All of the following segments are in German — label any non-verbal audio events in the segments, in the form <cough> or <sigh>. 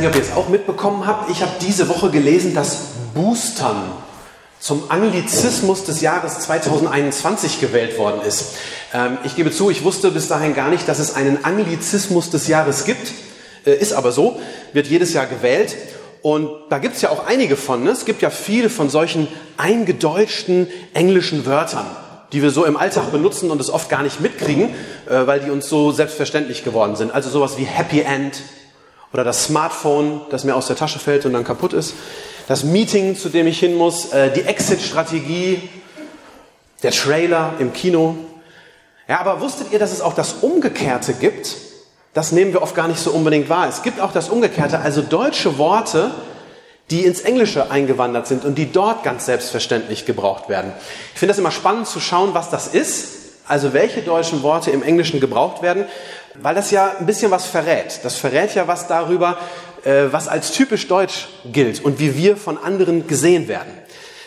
Nicht, ob ihr es auch mitbekommen habt. Ich habe diese Woche gelesen, dass Boostern zum Anglizismus des Jahres 2021 gewählt worden ist. Ähm, ich gebe zu, ich wusste bis dahin gar nicht, dass es einen Anglizismus des Jahres gibt. Äh, ist aber so, wird jedes Jahr gewählt. Und da gibt es ja auch einige von. Ne? Es gibt ja viele von solchen eingedeutschten englischen Wörtern, die wir so im Alltag benutzen und es oft gar nicht mitkriegen, äh, weil die uns so selbstverständlich geworden sind. Also sowas wie Happy End, oder das Smartphone, das mir aus der Tasche fällt und dann kaputt ist. Das Meeting, zu dem ich hin muss. Äh, die Exit-Strategie. Der Trailer im Kino. Ja, aber wusstet ihr, dass es auch das Umgekehrte gibt? Das nehmen wir oft gar nicht so unbedingt wahr. Es gibt auch das Umgekehrte, also deutsche Worte, die ins Englische eingewandert sind und die dort ganz selbstverständlich gebraucht werden. Ich finde das immer spannend zu schauen, was das ist. Also welche deutschen Worte im Englischen gebraucht werden. Weil das ja ein bisschen was verrät. Das verrät ja was darüber, äh, was als typisch deutsch gilt und wie wir von anderen gesehen werden.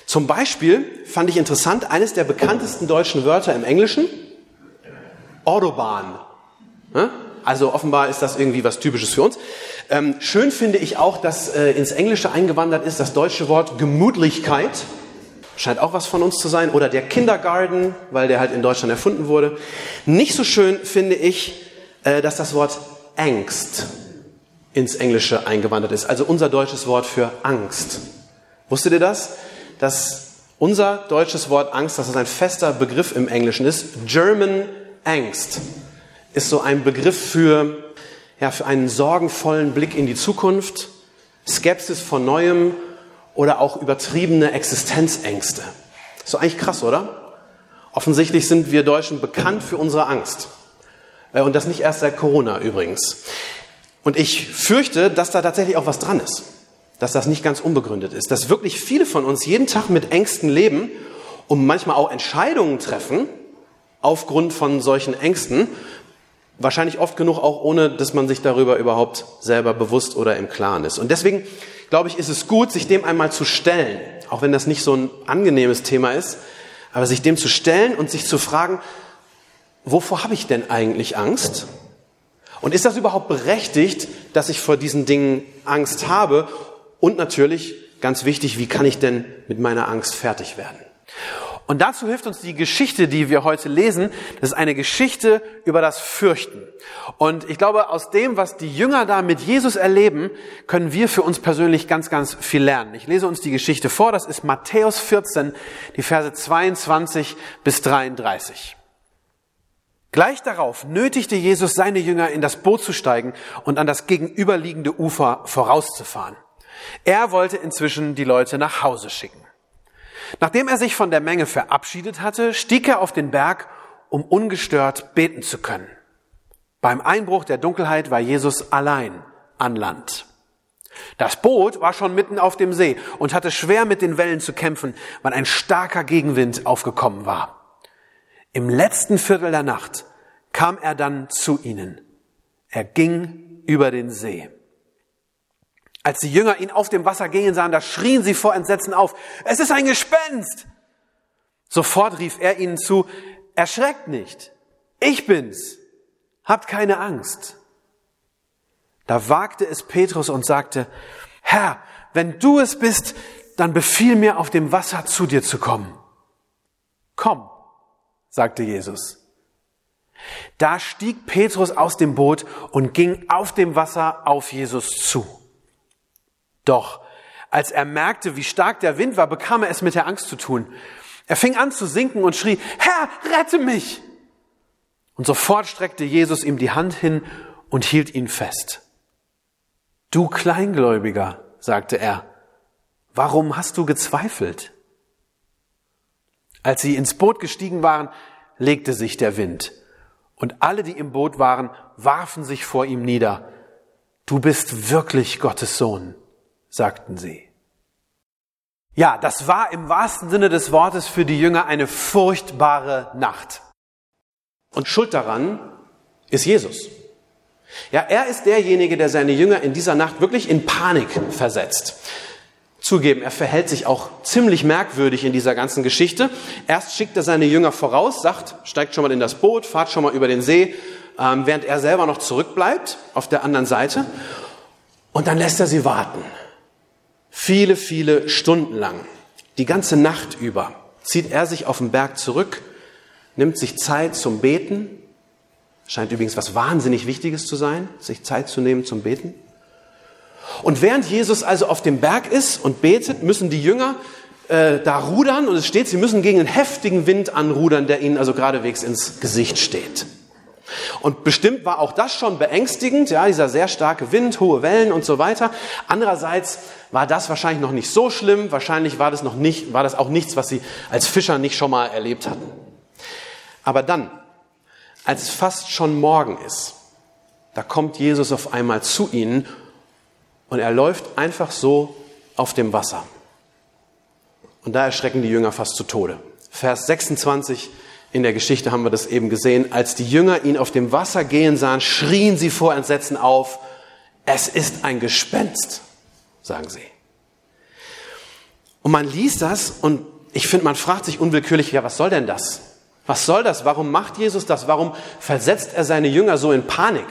Zum Beispiel fand ich interessant, eines der bekanntesten deutschen Wörter im Englischen, Autobahn. Also offenbar ist das irgendwie was Typisches für uns. Ähm, schön finde ich auch, dass äh, ins Englische eingewandert ist das deutsche Wort Gemütlichkeit. Scheint auch was von uns zu sein. Oder der Kindergarten, weil der halt in Deutschland erfunden wurde. Nicht so schön finde ich dass das Wort Angst ins Englische eingewandert ist. Also unser deutsches Wort für Angst. Wusstet ihr das? Dass unser deutsches Wort Angst, dass es ein fester Begriff im Englischen ist. German Angst ist so ein Begriff für, ja, für einen sorgenvollen Blick in die Zukunft, Skepsis vor Neuem oder auch übertriebene Existenzängste. So eigentlich krass, oder? Offensichtlich sind wir Deutschen bekannt für unsere Angst. Äh, und das nicht erst seit Corona übrigens. Und ich fürchte, dass da tatsächlich auch was dran ist. Dass das nicht ganz unbegründet ist. Dass wirklich viele von uns jeden Tag mit Ängsten leben und manchmal auch Entscheidungen treffen aufgrund von solchen Ängsten. Wahrscheinlich oft genug auch ohne, dass man sich darüber überhaupt selber bewusst oder im Klaren ist. Und deswegen glaube ich, ist es gut, sich dem einmal zu stellen. Auch wenn das nicht so ein angenehmes Thema ist. Aber sich dem zu stellen und sich zu fragen, wovor habe ich denn eigentlich Angst? Und ist das überhaupt berechtigt, dass ich vor diesen Dingen Angst habe? Und natürlich, ganz wichtig, wie kann ich denn mit meiner Angst fertig werden? Und dazu hilft uns die Geschichte, die wir heute lesen. Das ist eine Geschichte über das Fürchten. Und ich glaube, aus dem, was die Jünger da mit Jesus erleben, können wir für uns persönlich ganz, ganz viel lernen. Ich lese uns die Geschichte vor. Das ist Matthäus 14, die Verse 22 bis 33. Gleich darauf nötigte Jesus seine Jünger in das Boot zu steigen und an das gegenüberliegende Ufer vorauszufahren. Er wollte inzwischen die Leute nach Hause schicken. Nachdem er sich von der Menge verabschiedet hatte, stieg er auf den Berg, um ungestört beten zu können. Beim Einbruch der Dunkelheit war Jesus allein an Land. Das Boot war schon mitten auf dem See und hatte schwer mit den Wellen zu kämpfen, weil ein starker Gegenwind aufgekommen war. Im letzten Viertel der Nacht kam er dann zu ihnen. Er ging über den See. Als die Jünger ihn auf dem Wasser gehen sahen, da schrien sie vor Entsetzen auf, es ist ein Gespenst! Sofort rief er ihnen zu, erschreckt nicht, ich bin's, habt keine Angst. Da wagte es Petrus und sagte, Herr, wenn du es bist, dann befiehl mir auf dem Wasser zu dir zu kommen. Komm sagte Jesus. Da stieg Petrus aus dem Boot und ging auf dem Wasser auf Jesus zu. Doch als er merkte, wie stark der Wind war, bekam er es mit der Angst zu tun. Er fing an zu sinken und schrie, Herr, rette mich! Und sofort streckte Jesus ihm die Hand hin und hielt ihn fest. Du Kleingläubiger, sagte er, warum hast du gezweifelt? Als sie ins Boot gestiegen waren, legte sich der Wind. Und alle, die im Boot waren, warfen sich vor ihm nieder. Du bist wirklich Gottes Sohn, sagten sie. Ja, das war im wahrsten Sinne des Wortes für die Jünger eine furchtbare Nacht. Und schuld daran ist Jesus. Ja, er ist derjenige, der seine Jünger in dieser Nacht wirklich in Panik versetzt. Zugeben, er verhält sich auch ziemlich merkwürdig in dieser ganzen Geschichte. Erst schickt er seine Jünger voraus, sagt, steigt schon mal in das Boot, fahrt schon mal über den See, ähm, während er selber noch zurückbleibt auf der anderen Seite. Und dann lässt er sie warten. Viele, viele Stunden lang, die ganze Nacht über, zieht er sich auf den Berg zurück, nimmt sich Zeit zum Beten. Scheint übrigens was wahnsinnig Wichtiges zu sein, sich Zeit zu nehmen zum Beten. Und während Jesus also auf dem Berg ist und betet, müssen die Jünger äh, da rudern und es steht, sie müssen gegen einen heftigen Wind anrudern, der ihnen also geradewegs ins Gesicht steht. Und bestimmt war auch das schon beängstigend, ja, dieser sehr starke Wind, hohe Wellen und so weiter. Andererseits war das wahrscheinlich noch nicht so schlimm, wahrscheinlich war das noch nicht, war das auch nichts, was sie als Fischer nicht schon mal erlebt hatten. Aber dann, als es fast schon morgen ist, da kommt Jesus auf einmal zu ihnen und er läuft einfach so auf dem Wasser. Und da erschrecken die Jünger fast zu Tode. Vers 26 in der Geschichte haben wir das eben gesehen. Als die Jünger ihn auf dem Wasser gehen sahen, schrien sie vor Entsetzen auf, es ist ein Gespenst, sagen sie. Und man liest das und ich finde, man fragt sich unwillkürlich, ja, was soll denn das? Was soll das? Warum macht Jesus das? Warum versetzt er seine Jünger so in Panik?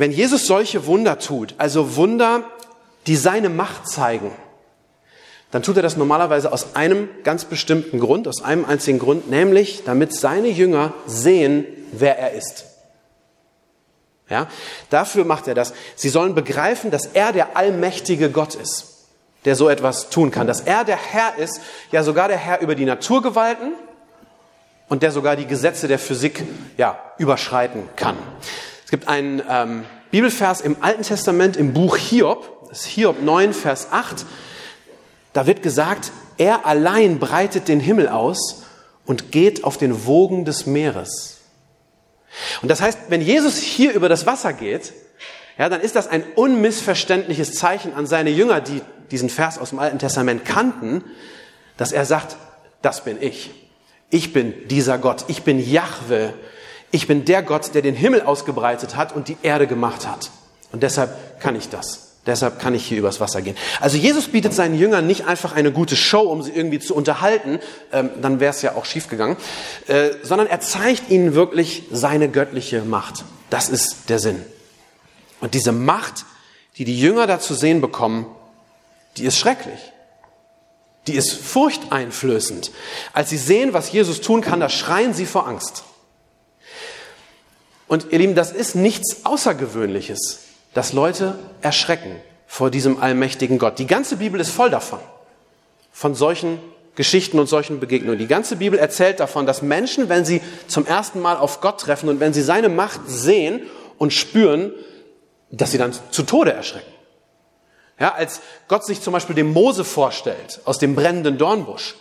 Wenn Jesus solche Wunder tut, also Wunder, die seine Macht zeigen, dann tut er das normalerweise aus einem ganz bestimmten Grund, aus einem einzigen Grund, nämlich damit seine Jünger sehen, wer er ist. Ja, dafür macht er das. Sie sollen begreifen, dass er der allmächtige Gott ist, der so etwas tun kann, dass er der Herr ist, ja sogar der Herr über die Naturgewalten und der sogar die Gesetze der Physik ja überschreiten kann. Es gibt einen ähm, Bibelvers im Alten Testament im Buch Hiob, das ist Hiob 9, Vers 8. Da wird gesagt, er allein breitet den Himmel aus und geht auf den Wogen des Meeres. Und das heißt, wenn Jesus hier über das Wasser geht, ja, dann ist das ein unmissverständliches Zeichen an seine Jünger, die diesen Vers aus dem Alten Testament kannten, dass er sagt, das bin ich. Ich bin dieser Gott. Ich bin Jahwe. Ich bin der Gott, der den Himmel ausgebreitet hat und die Erde gemacht hat. Und deshalb kann ich das. Deshalb kann ich hier übers Wasser gehen. Also Jesus bietet seinen Jüngern nicht einfach eine gute Show, um sie irgendwie zu unterhalten, ähm, dann wäre es ja auch schiefgegangen, äh, sondern er zeigt ihnen wirklich seine göttliche Macht. Das ist der Sinn. Und diese Macht, die die Jünger da zu sehen bekommen, die ist schrecklich. Die ist furchteinflößend. Als sie sehen, was Jesus tun kann, da schreien sie vor Angst. Und ihr Lieben, das ist nichts Außergewöhnliches dass Leute erschrecken vor diesem allmächtigen Gott. Die ganze Bibel ist voll davon, von solchen Geschichten und solchen Begegnungen. Die ganze Bibel erzählt davon, dass Menschen, wenn sie zum ersten Mal auf Gott treffen und wenn sie seine Macht sehen und spüren, dass sie dann zu Tode erschrecken. Ja, als Gott sich zum Beispiel dem Mose vorstellt aus dem brennenden Dornbusch,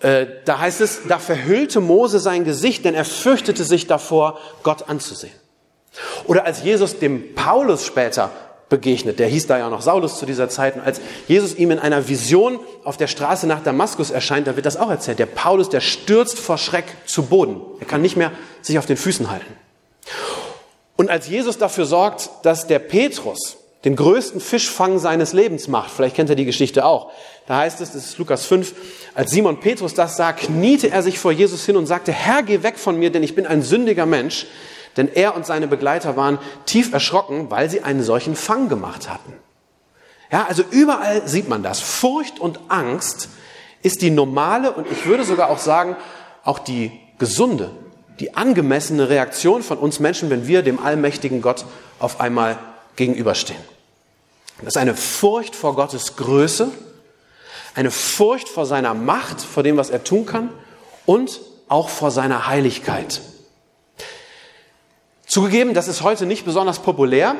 da heißt es, da verhüllte Mose sein Gesicht, denn er fürchtete sich davor, Gott anzusehen. Oder als Jesus dem Paulus später begegnet, der hieß da ja noch Saulus zu dieser Zeit, und als Jesus ihm in einer Vision auf der Straße nach Damaskus erscheint, da wird das auch erzählt. Der Paulus, der stürzt vor Schreck zu Boden. Er kann nicht mehr sich auf den Füßen halten. Und als Jesus dafür sorgt, dass der Petrus den größten Fischfang seines Lebens macht, vielleicht kennt ihr die Geschichte auch, da heißt es, das ist Lukas 5, als Simon Petrus das sah, kniete er sich vor Jesus hin und sagte, Herr, geh weg von mir, denn ich bin ein sündiger Mensch. Denn er und seine Begleiter waren tief erschrocken, weil sie einen solchen Fang gemacht hatten. Ja, also überall sieht man das. Furcht und Angst ist die normale und ich würde sogar auch sagen, auch die gesunde, die angemessene Reaktion von uns Menschen, wenn wir dem allmächtigen Gott auf einmal gegenüberstehen. Das ist eine Furcht vor Gottes Größe, eine Furcht vor seiner Macht, vor dem, was er tun kann und auch vor seiner Heiligkeit. Zugegeben, das ist heute nicht besonders populär.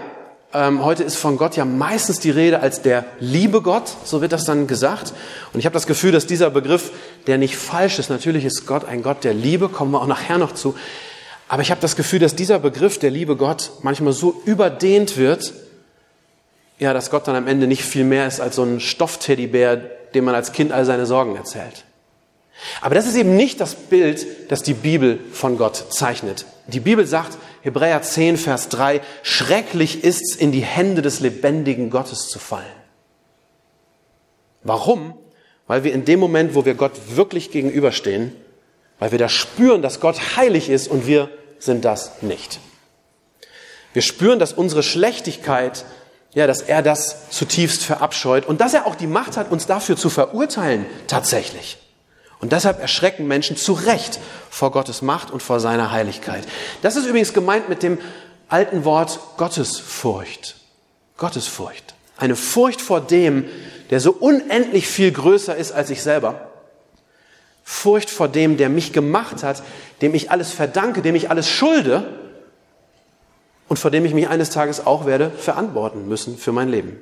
Ähm, heute ist von Gott ja meistens die Rede als der liebe Gott, so wird das dann gesagt. Und ich habe das Gefühl, dass dieser Begriff, der nicht falsch ist, natürlich ist Gott ein Gott der Liebe, kommen wir auch nachher noch zu. Aber ich habe das Gefühl, dass dieser Begriff der liebe Gott manchmal so überdehnt wird, ja, dass Gott dann am Ende nicht viel mehr ist als so ein Stoffteddybär, dem man als Kind all seine Sorgen erzählt. Aber das ist eben nicht das Bild, das die Bibel von Gott zeichnet. Die Bibel sagt, Hebräer 10, Vers 3, schrecklich ist's, in die Hände des lebendigen Gottes zu fallen. Warum? Weil wir in dem Moment, wo wir Gott wirklich gegenüberstehen, weil wir da spüren, dass Gott heilig ist und wir sind das nicht. Wir spüren, dass unsere Schlechtigkeit, ja, dass er das zutiefst verabscheut und dass er auch die Macht hat, uns dafür zu verurteilen, tatsächlich. Und deshalb erschrecken Menschen zu Recht vor Gottes Macht und vor seiner Heiligkeit. Das ist übrigens gemeint mit dem alten Wort Gottesfurcht. Gottesfurcht. Eine Furcht vor dem, der so unendlich viel größer ist als ich selber. Furcht vor dem, der mich gemacht hat, dem ich alles verdanke, dem ich alles schulde und vor dem ich mich eines Tages auch werde verantworten müssen für mein Leben.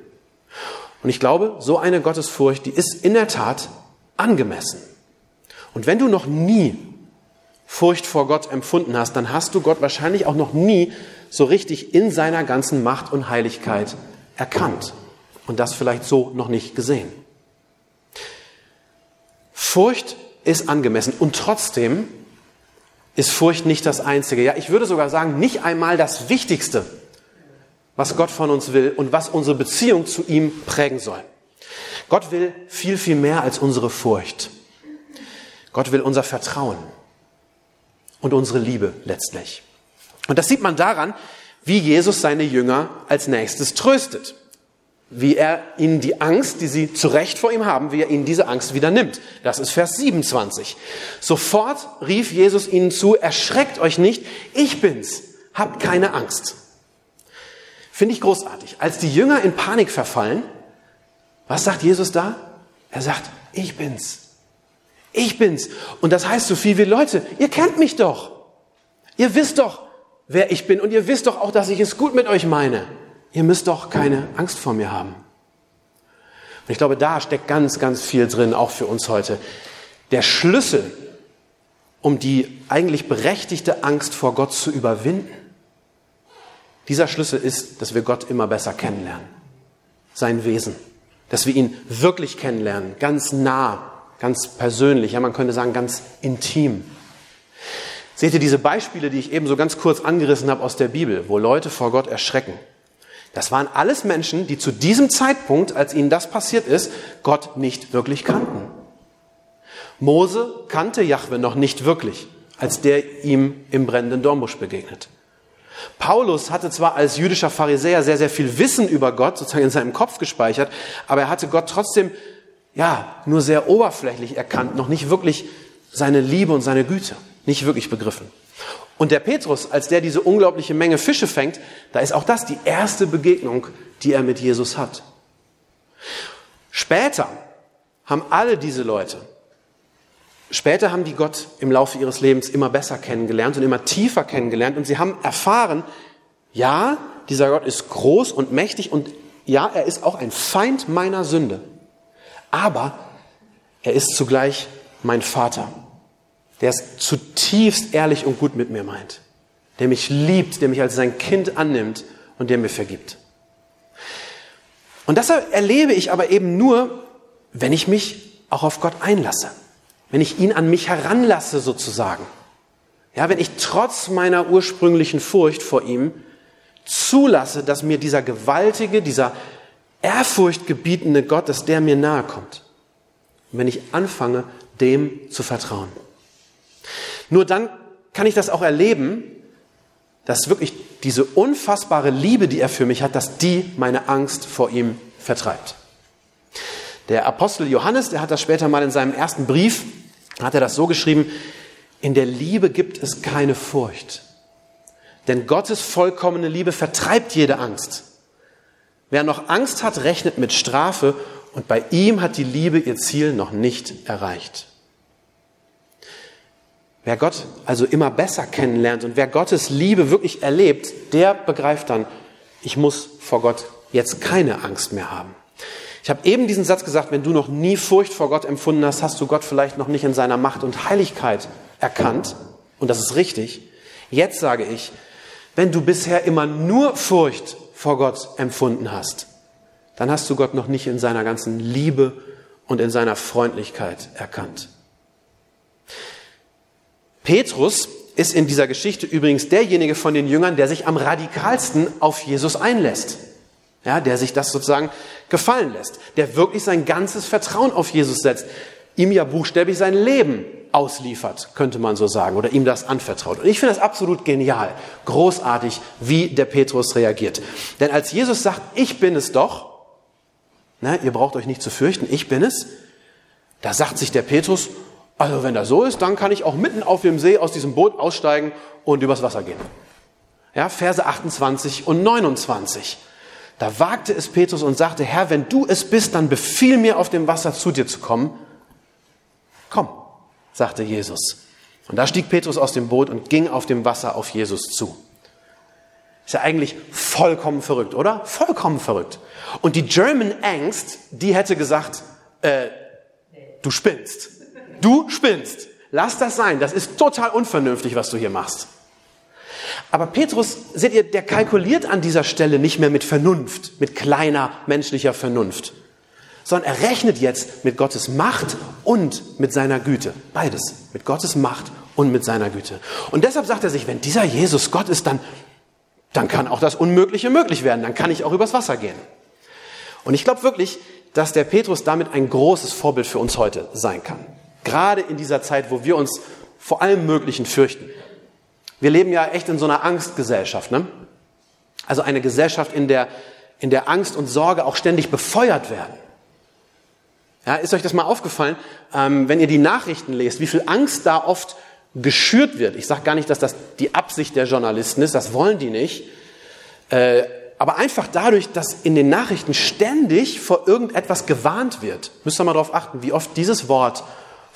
Und ich glaube, so eine Gottesfurcht, die ist in der Tat angemessen. Und wenn du noch nie Furcht vor Gott empfunden hast, dann hast du Gott wahrscheinlich auch noch nie so richtig in seiner ganzen Macht und Heiligkeit erkannt und das vielleicht so noch nicht gesehen. Furcht ist angemessen und trotzdem ist Furcht nicht das Einzige. Ja, ich würde sogar sagen, nicht einmal das Wichtigste, was Gott von uns will und was unsere Beziehung zu ihm prägen soll. Gott will viel, viel mehr als unsere Furcht. Gott will unser Vertrauen und unsere Liebe letztlich. Und das sieht man daran, wie Jesus seine Jünger als nächstes tröstet. Wie er ihnen die Angst, die sie zu Recht vor ihm haben, wie er ihnen diese Angst wieder nimmt. Das ist Vers 27. Sofort rief Jesus ihnen zu, erschreckt euch nicht, ich bin's, habt keine Angst. Finde ich großartig. Als die Jünger in Panik verfallen, was sagt Jesus da? Er sagt, ich bin's. Ich bin's. Und das heißt so viel wie Leute, ihr kennt mich doch. Ihr wisst doch, wer ich bin und ihr wisst doch auch, dass ich es gut mit euch meine. Ihr müsst doch keine Angst vor mir haben. Und ich glaube, da steckt ganz, ganz viel drin, auch für uns heute. Der Schlüssel, um die eigentlich berechtigte Angst vor Gott zu überwinden, dieser Schlüssel ist, dass wir Gott immer besser kennenlernen. Sein Wesen. Dass wir ihn wirklich kennenlernen, ganz nah, ganz persönlich, ja, man könnte sagen, ganz intim. Seht ihr diese Beispiele, die ich eben so ganz kurz angerissen habe aus der Bibel, wo Leute vor Gott erschrecken? Das waren alles Menschen, die zu diesem Zeitpunkt, als ihnen das passiert ist, Gott nicht wirklich kannten. Mose kannte Jahwe noch nicht wirklich, als der ihm im brennenden Dornbusch begegnet. Paulus hatte zwar als jüdischer Pharisäer sehr, sehr viel Wissen über Gott sozusagen in seinem Kopf gespeichert, aber er hatte Gott trotzdem ja, nur sehr oberflächlich erkannt, noch nicht wirklich seine Liebe und seine Güte, nicht wirklich begriffen. Und der Petrus, als der diese unglaubliche Menge Fische fängt, da ist auch das die erste Begegnung, die er mit Jesus hat. Später haben alle diese Leute, später haben die Gott im Laufe ihres Lebens immer besser kennengelernt und immer tiefer kennengelernt und sie haben erfahren, ja, dieser Gott ist groß und mächtig und ja, er ist auch ein Feind meiner Sünde. Aber er ist zugleich mein Vater, der es zutiefst ehrlich und gut mit mir meint, der mich liebt, der mich als sein Kind annimmt und der mir vergibt. Und das erlebe ich aber eben nur, wenn ich mich auch auf Gott einlasse, wenn ich ihn an mich heranlasse sozusagen. Ja, wenn ich trotz meiner ursprünglichen Furcht vor ihm zulasse, dass mir dieser gewaltige, dieser ehrfurchtgebietende Gott, dass der mir nahe kommt. Und wenn ich anfange, dem zu vertrauen. Nur dann kann ich das auch erleben, dass wirklich diese unfassbare Liebe, die er für mich hat, dass die meine Angst vor ihm vertreibt. Der Apostel Johannes, der hat das später mal in seinem ersten Brief, hat er das so geschrieben, in der Liebe gibt es keine Furcht. Denn Gottes vollkommene Liebe vertreibt jede Angst. Wer noch Angst hat, rechnet mit Strafe und bei ihm hat die Liebe ihr Ziel noch nicht erreicht. Wer Gott also immer besser kennenlernt und wer Gottes Liebe wirklich erlebt, der begreift dann, ich muss vor Gott jetzt keine Angst mehr haben. Ich habe eben diesen Satz gesagt, wenn du noch nie Furcht vor Gott empfunden hast, hast du Gott vielleicht noch nicht in seiner Macht und Heiligkeit erkannt. Und das ist richtig. Jetzt sage ich, wenn du bisher immer nur Furcht vor Gott empfunden hast, dann hast du Gott noch nicht in seiner ganzen Liebe und in seiner Freundlichkeit erkannt. Petrus ist in dieser Geschichte übrigens derjenige von den Jüngern, der sich am radikalsten auf Jesus einlässt. Ja, der sich das sozusagen gefallen lässt, der wirklich sein ganzes Vertrauen auf Jesus setzt, ihm ja buchstäblich sein Leben ausliefert, könnte man so sagen, oder ihm das anvertraut. Und ich finde das absolut genial, großartig, wie der Petrus reagiert. Denn als Jesus sagt, ich bin es doch, ne, ihr braucht euch nicht zu fürchten, ich bin es, da sagt sich der Petrus, also wenn das so ist, dann kann ich auch mitten auf dem See aus diesem Boot aussteigen und übers Wasser gehen. Ja, Verse 28 und 29. Da wagte es Petrus und sagte, Herr, wenn du es bist, dann befiehl mir auf dem Wasser zu dir zu kommen. Komm, sagte Jesus. Und da stieg Petrus aus dem Boot und ging auf dem Wasser auf Jesus zu. Ist ja eigentlich vollkommen verrückt, oder? Vollkommen verrückt. Und die German Angst, die hätte gesagt, äh, du spinnst. Du spinnst. Lass das sein. Das ist total unvernünftig, was du hier machst. Aber Petrus, seht ihr, der kalkuliert an dieser Stelle nicht mehr mit Vernunft, mit kleiner menschlicher Vernunft, sondern er rechnet jetzt mit Gottes Macht und mit seiner Güte. Beides. Mit Gottes Macht und mit seiner Güte. Und deshalb sagt er sich, wenn dieser Jesus Gott ist, dann, dann kann auch das Unmögliche möglich werden. Dann kann ich auch übers Wasser gehen. Und ich glaube wirklich, dass der Petrus damit ein großes Vorbild für uns heute sein kann. Gerade in dieser Zeit, wo wir uns vor allem Möglichen fürchten. Wir leben ja echt in so einer Angstgesellschaft. Ne? Also eine Gesellschaft, in der, in der Angst und Sorge auch ständig befeuert werden. Ja, ist euch das mal aufgefallen, ähm, wenn ihr die Nachrichten lest, wie viel Angst da oft geschürt wird? Ich sage gar nicht, dass das die Absicht der Journalisten ist, das wollen die nicht. Äh, aber einfach dadurch, dass in den Nachrichten ständig vor irgendetwas gewarnt wird, müsst ihr mal darauf achten, wie oft dieses Wort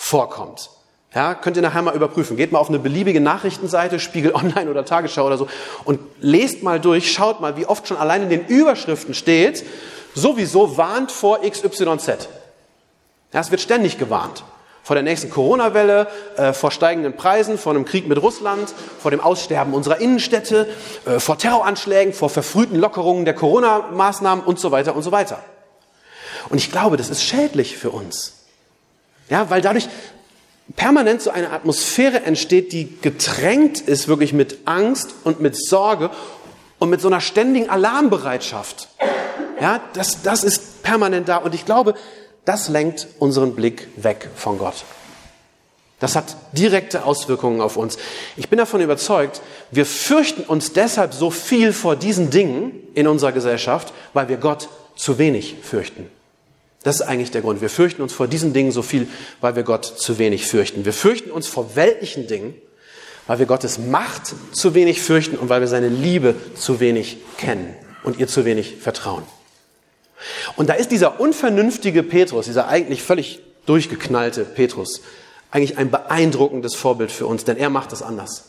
vorkommt. Ja, könnt ihr nachher mal überprüfen. Geht mal auf eine beliebige Nachrichtenseite, Spiegel <laughs> Online oder Tagesschau oder so und lest mal durch, schaut mal, wie oft schon allein in den Überschriften steht, sowieso warnt vor XYZ. Ja, es wird ständig gewarnt. Vor der nächsten Corona-Welle, äh, vor steigenden Preisen, vor einem Krieg mit Russland, vor dem Aussterben unserer Innenstädte, äh, vor Terroranschlägen, vor verfrühten Lockerungen der Corona-Maßnahmen und so weiter und so weiter. Und ich glaube, das ist schädlich für uns. Ja, weil dadurch permanent so eine Atmosphäre entsteht, die getränkt ist wirklich mit Angst und mit Sorge und mit so einer ständigen Alarmbereitschaft. Ja, das, das ist permanent da. Und ich glaube, das lenkt unseren Blick weg von Gott. Das hat direkte Auswirkungen auf uns. Ich bin davon überzeugt, wir fürchten uns deshalb so viel vor diesen Dingen in unserer Gesellschaft, weil wir Gott zu wenig fürchten. Das ist eigentlich der Grund. Wir fürchten uns vor diesen Dingen so viel, weil wir Gott zu wenig fürchten. Wir fürchten uns vor weltlichen Dingen, weil wir Gottes Macht zu wenig fürchten und weil wir seine Liebe zu wenig kennen und ihr zu wenig vertrauen. Und da ist dieser unvernünftige Petrus, dieser eigentlich völlig durchgeknallte Petrus, eigentlich ein beeindruckendes Vorbild für uns, denn er macht es anders.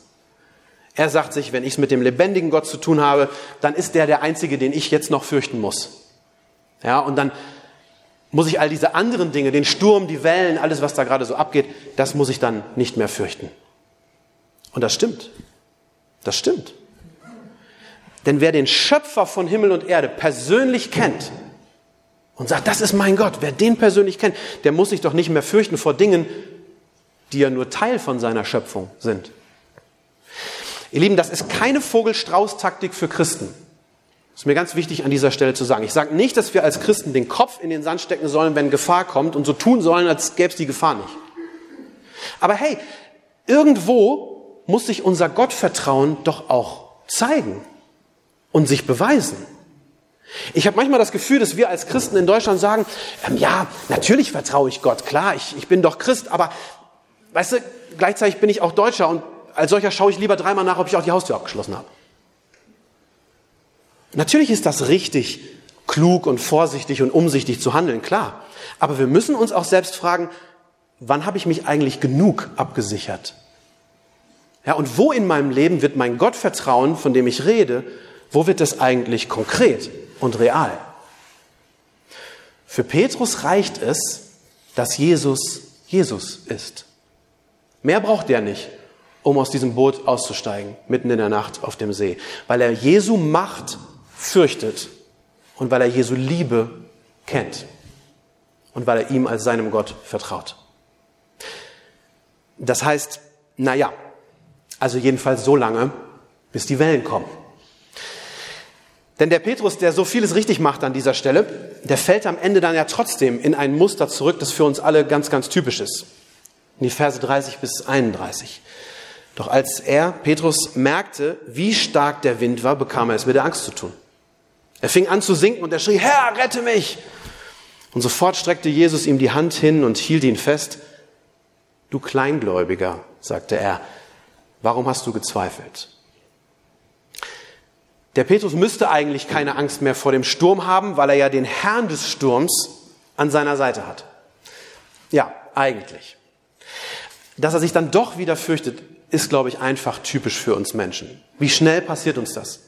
Er sagt sich, wenn ich es mit dem lebendigen Gott zu tun habe, dann ist der der Einzige, den ich jetzt noch fürchten muss. Ja, und dann muss ich all diese anderen Dinge, den Sturm, die Wellen, alles, was da gerade so abgeht, das muss ich dann nicht mehr fürchten. Und das stimmt. Das stimmt. Denn wer den Schöpfer von Himmel und Erde persönlich kennt und sagt, das ist mein Gott, wer den persönlich kennt, der muss sich doch nicht mehr fürchten vor Dingen, die ja nur Teil von seiner Schöpfung sind. Ihr Lieben, das ist keine Vogelstrauß-Taktik für Christen. Ist mir ganz wichtig an dieser Stelle zu sagen. Ich sage nicht, dass wir als Christen den Kopf in den Sand stecken sollen, wenn Gefahr kommt und so tun sollen, als gäbe es die Gefahr nicht. Aber hey, irgendwo muss sich unser Gottvertrauen doch auch zeigen und sich beweisen. Ich habe manchmal das Gefühl, dass wir als Christen in Deutschland sagen, ähm, ja, natürlich vertraue ich Gott, klar, ich, ich bin doch Christ, aber weißt du, gleichzeitig bin ich auch Deutscher und als solcher schaue ich lieber dreimal nach, ob ich auch die Haustür abgeschlossen habe. Natürlich ist das richtig, klug und vorsichtig und umsichtig zu handeln, klar. Aber wir müssen uns auch selbst fragen, wann habe ich mich eigentlich genug abgesichert? Ja, und wo in meinem Leben wird mein Gottvertrauen, von dem ich rede, wo wird das eigentlich konkret und real? Für Petrus reicht es, dass Jesus Jesus ist. Mehr braucht er nicht, um aus diesem Boot auszusteigen, mitten in der Nacht auf dem See, weil er Jesu Macht fürchtet und weil er Jesu Liebe kennt und weil er ihm als seinem Gott vertraut. Das heißt, naja, also jedenfalls so lange, bis die Wellen kommen. Denn der Petrus, der so vieles richtig macht an dieser Stelle, der fällt am Ende dann ja trotzdem in ein Muster zurück, das für uns alle ganz, ganz typisch ist. In die Verse 30 bis 31. Doch als er, Petrus, merkte, wie stark der Wind war, bekam er es mit der Angst zu tun. Er fing an zu sinken und er schrie, Herr, rette mich! Und sofort streckte Jesus ihm die Hand hin und hielt ihn fest. Du Kleingläubiger, sagte er, warum hast du gezweifelt? Der Petrus müsste eigentlich keine Angst mehr vor dem Sturm haben, weil er ja den Herrn des Sturms an seiner Seite hat. Ja, eigentlich. Dass er sich dann doch wieder fürchtet, ist, glaube ich, einfach typisch für uns Menschen. Wie schnell passiert uns das?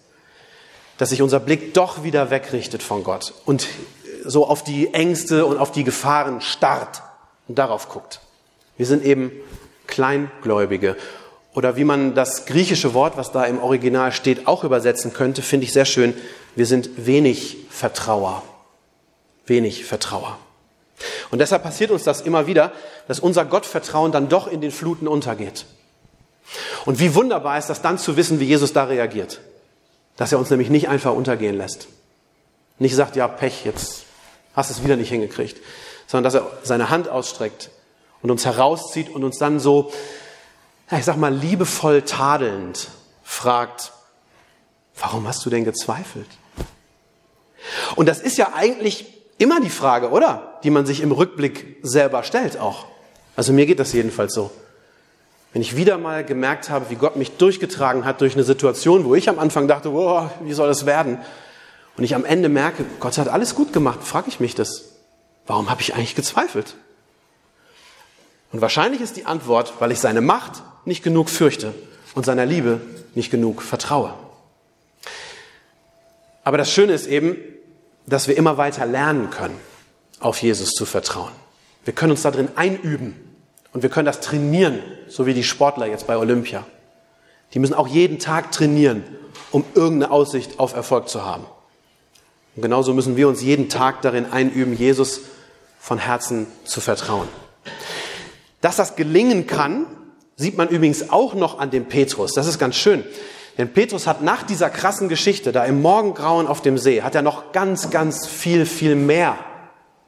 Dass sich unser Blick doch wieder wegrichtet von Gott und so auf die Ängste und auf die Gefahren starrt und darauf guckt. Wir sind eben Kleingläubige oder wie man das griechische Wort, was da im Original steht, auch übersetzen könnte, finde ich sehr schön. Wir sind wenig Vertrauer. Wenig Vertrauer. Und deshalb passiert uns das immer wieder, dass unser Gottvertrauen dann doch in den Fluten untergeht. Und wie wunderbar ist das dann zu wissen, wie Jesus da reagiert. Dass er uns nämlich nicht einfach untergehen lässt. Nicht sagt, ja, Pech, jetzt hast du es wieder nicht hingekriegt. Sondern dass er seine Hand ausstreckt und uns herauszieht und uns dann so ich sag mal, liebevoll tadelnd fragt, warum hast du denn gezweifelt? Und das ist ja eigentlich immer die Frage, oder? Die man sich im Rückblick selber stellt auch. Also mir geht das jedenfalls so. Wenn ich wieder mal gemerkt habe, wie Gott mich durchgetragen hat durch eine Situation, wo ich am Anfang dachte, oh, wie soll das werden? Und ich am Ende merke, Gott hat alles gut gemacht, frage ich mich das. Warum habe ich eigentlich gezweifelt? Und wahrscheinlich ist die Antwort, weil ich seine Macht nicht genug fürchte und seiner Liebe nicht genug vertraue. Aber das Schöne ist eben, dass wir immer weiter lernen können, auf Jesus zu vertrauen. Wir können uns da drin einüben und wir können das trainieren, so wie die Sportler jetzt bei Olympia. Die müssen auch jeden Tag trainieren, um irgendeine Aussicht auf Erfolg zu haben. Und genauso müssen wir uns jeden Tag darin einüben, Jesus von Herzen zu vertrauen. Dass das gelingen kann, Sieht man übrigens auch noch an dem Petrus. Das ist ganz schön. Denn Petrus hat nach dieser krassen Geschichte, da im Morgengrauen auf dem See, hat er noch ganz, ganz viel, viel mehr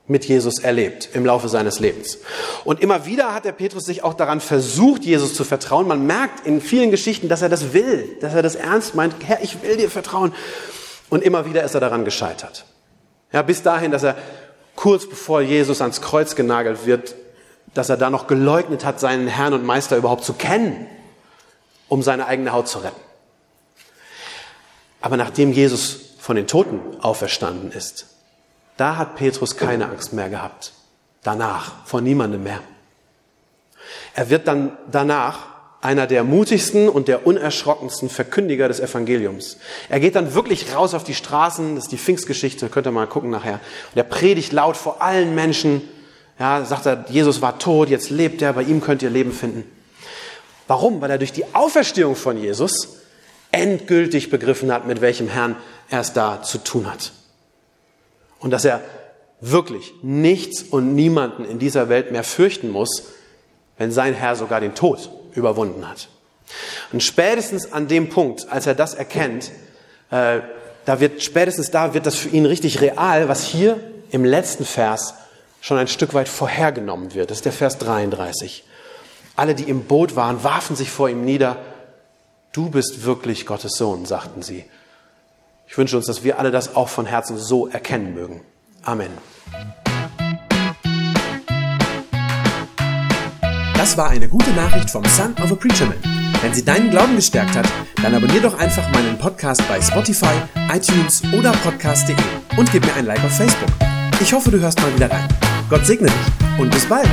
mit Jesus erlebt im Laufe seines Lebens. Und immer wieder hat der Petrus sich auch daran versucht, Jesus zu vertrauen. Man merkt in vielen Geschichten, dass er das will, dass er das ernst meint. Herr, ich will dir vertrauen. Und immer wieder ist er daran gescheitert. Ja, bis dahin, dass er kurz bevor Jesus ans Kreuz genagelt wird, dass er da noch geleugnet hat, seinen Herrn und Meister überhaupt zu kennen, um seine eigene Haut zu retten. Aber nachdem Jesus von den Toten auferstanden ist, da hat Petrus keine Angst mehr gehabt. Danach, vor niemandem mehr. Er wird dann danach einer der mutigsten und der unerschrockensten Verkündiger des Evangeliums. Er geht dann wirklich raus auf die Straßen, das ist die Pfingstgeschichte, könnt ihr mal gucken nachher. Und er predigt laut vor allen Menschen ja, sagt er, Jesus war tot, jetzt lebt er, bei ihm könnt ihr Leben finden. Warum? Weil er durch die Auferstehung von Jesus endgültig begriffen hat, mit welchem Herrn er es da zu tun hat. Und dass er wirklich nichts und niemanden in dieser Welt mehr fürchten muss, wenn sein Herr sogar den Tod überwunden hat. Und spätestens an dem Punkt, als er das erkennt, äh, da wird spätestens da wird das für ihn richtig real, was hier im letzten Vers schon ein Stück weit vorhergenommen wird. Das ist der Vers 33. Alle, die im Boot waren, warfen sich vor ihm nieder. Du bist wirklich Gottes Sohn, sagten sie. Ich wünsche uns, dass wir alle das auch von Herzen so erkennen mögen. Amen. Das war eine gute Nachricht vom Son of a Preacher Man. Wenn sie deinen Glauben gestärkt hat, dann abonnier doch einfach meinen Podcast bei Spotify, iTunes oder podcast.de und gib mir ein Like auf Facebook. Ich hoffe, du hörst mal wieder rein. Gott segne dich und bis bald.